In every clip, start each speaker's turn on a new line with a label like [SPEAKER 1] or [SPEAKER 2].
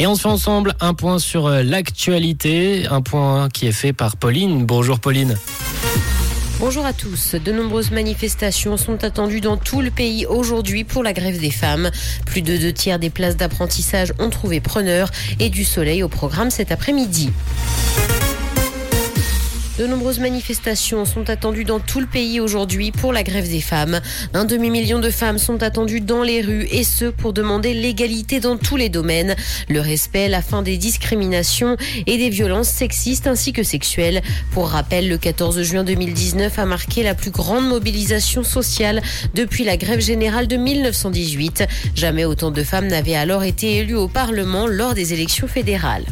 [SPEAKER 1] Et on se fait ensemble un point sur euh, l'actualité, un point qui est fait par Pauline. Bonjour Pauline.
[SPEAKER 2] Bonjour à tous. De nombreuses manifestations sont attendues dans tout le pays aujourd'hui pour la grève des femmes. Plus de deux tiers des places d'apprentissage ont trouvé preneur et du soleil au programme cet après-midi. De nombreuses manifestations sont attendues dans tout le pays aujourd'hui pour la grève des femmes. Un demi-million de femmes sont attendues dans les rues et ce pour demander l'égalité dans tous les domaines, le respect, la fin des discriminations et des violences sexistes ainsi que sexuelles. Pour rappel, le 14 juin 2019 a marqué la plus grande mobilisation sociale depuis la grève générale de 1918. Jamais autant de femmes n'avaient alors été élues au Parlement lors des élections fédérales.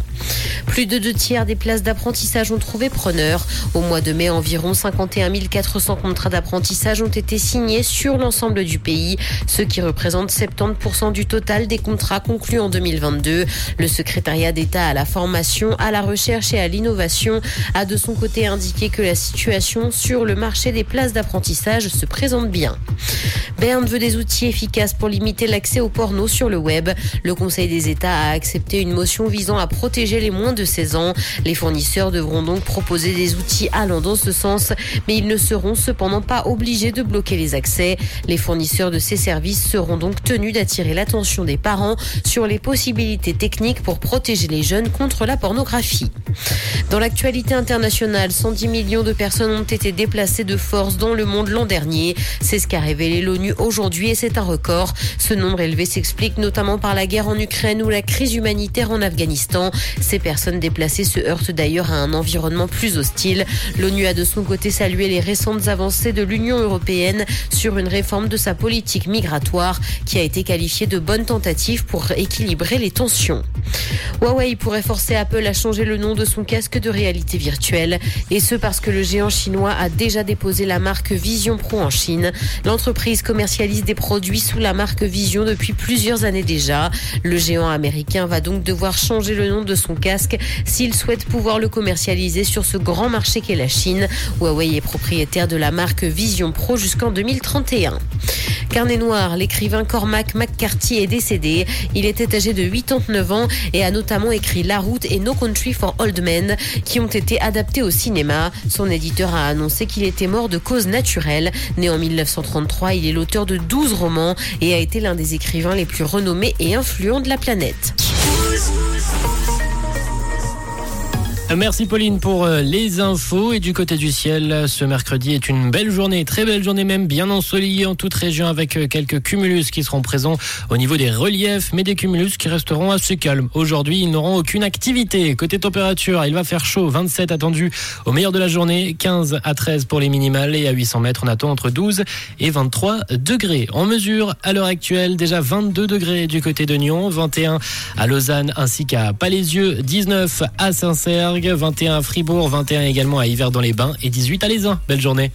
[SPEAKER 2] Plus de deux tiers des places d'apprentissage ont trouvé preneur. Au mois de mai, environ 51 400 contrats d'apprentissage ont été signés sur l'ensemble du pays, ce qui représente 70% du total des contrats conclus en 2022. Le secrétariat d'État à la formation, à la recherche et à l'innovation a de son côté indiqué que la situation sur le marché des places d'apprentissage se présente bien. Berne veut des outils efficaces pour limiter l'accès au porno sur le web. Le Conseil des États a accepté une motion visant à protéger les moins de 16 ans. Les fournisseurs devront donc proposer des outils allant dans ce sens, mais ils ne seront cependant pas obligés de bloquer les accès. Les fournisseurs de ces services seront donc tenus d'attirer l'attention des parents sur les possibilités techniques pour protéger les jeunes contre la pornographie. Dans l'actualité internationale, 110 millions de personnes ont été déplacées de force dans le monde l'an dernier. C'est ce qu'a révélé l'ONU aujourd'hui et c'est un record. Ce nombre élevé s'explique notamment par la guerre en Ukraine ou la crise humanitaire en Afghanistan. Ces personnes déplacées se heurtent d'ailleurs à un environnement plus hostile. L'ONU a de son côté salué les récentes avancées de l'Union européenne sur une réforme de sa politique migratoire qui a été qualifiée de bonne tentative pour équilibrer les tensions. Huawei pourrait forcer Apple à changer le nom de son casque de réalité virtuelle. Et ce parce que le géant chinois a déjà déposé la marque Vision Pro en Chine. L'entreprise commercialise des produits sous la marque Vision depuis plusieurs années déjà. Le géant américain va donc devoir changer le nom de son casque s'il souhaite pouvoir le commercialiser sur ce grand marché qu'est la Chine. Huawei est propriétaire de la marque Vision Pro jusqu'en 2031. Carnet noir, l'écrivain Cormac McCarthy est décédé. Il était âgé de 89 ans et a notamment écrit La Route et No Country for Old Men qui ont été adaptés au cinéma. Son éditeur a annoncé qu'il était mort de cause naturelle. Né en 1933, il est l'auteur de 12 romans et a été l'un des écrivains les plus renommés et influents de la planète.
[SPEAKER 1] Merci Pauline pour euh, les infos. Et du côté du ciel, ce mercredi est une belle journée, très belle journée même, bien ensoleillée en toute région avec euh, quelques cumulus qui seront présents au niveau des reliefs, mais des cumulus qui resteront assez calmes. Aujourd'hui, ils n'auront aucune activité. Côté température, il va faire chaud, 27 attendu au meilleur de la journée, 15 à 13 pour les minimales et à 800 mètres, on attend entre 12 et 23 degrés. En mesure, à l'heure actuelle, déjà 22 degrés du côté de Nyon, 21 à Lausanne ainsi qu'à Palaisieux, 19 à Saint-Cergue, 21 à Fribourg, 21 également à Hiver dans les Bains et 18 à Les Belle journée.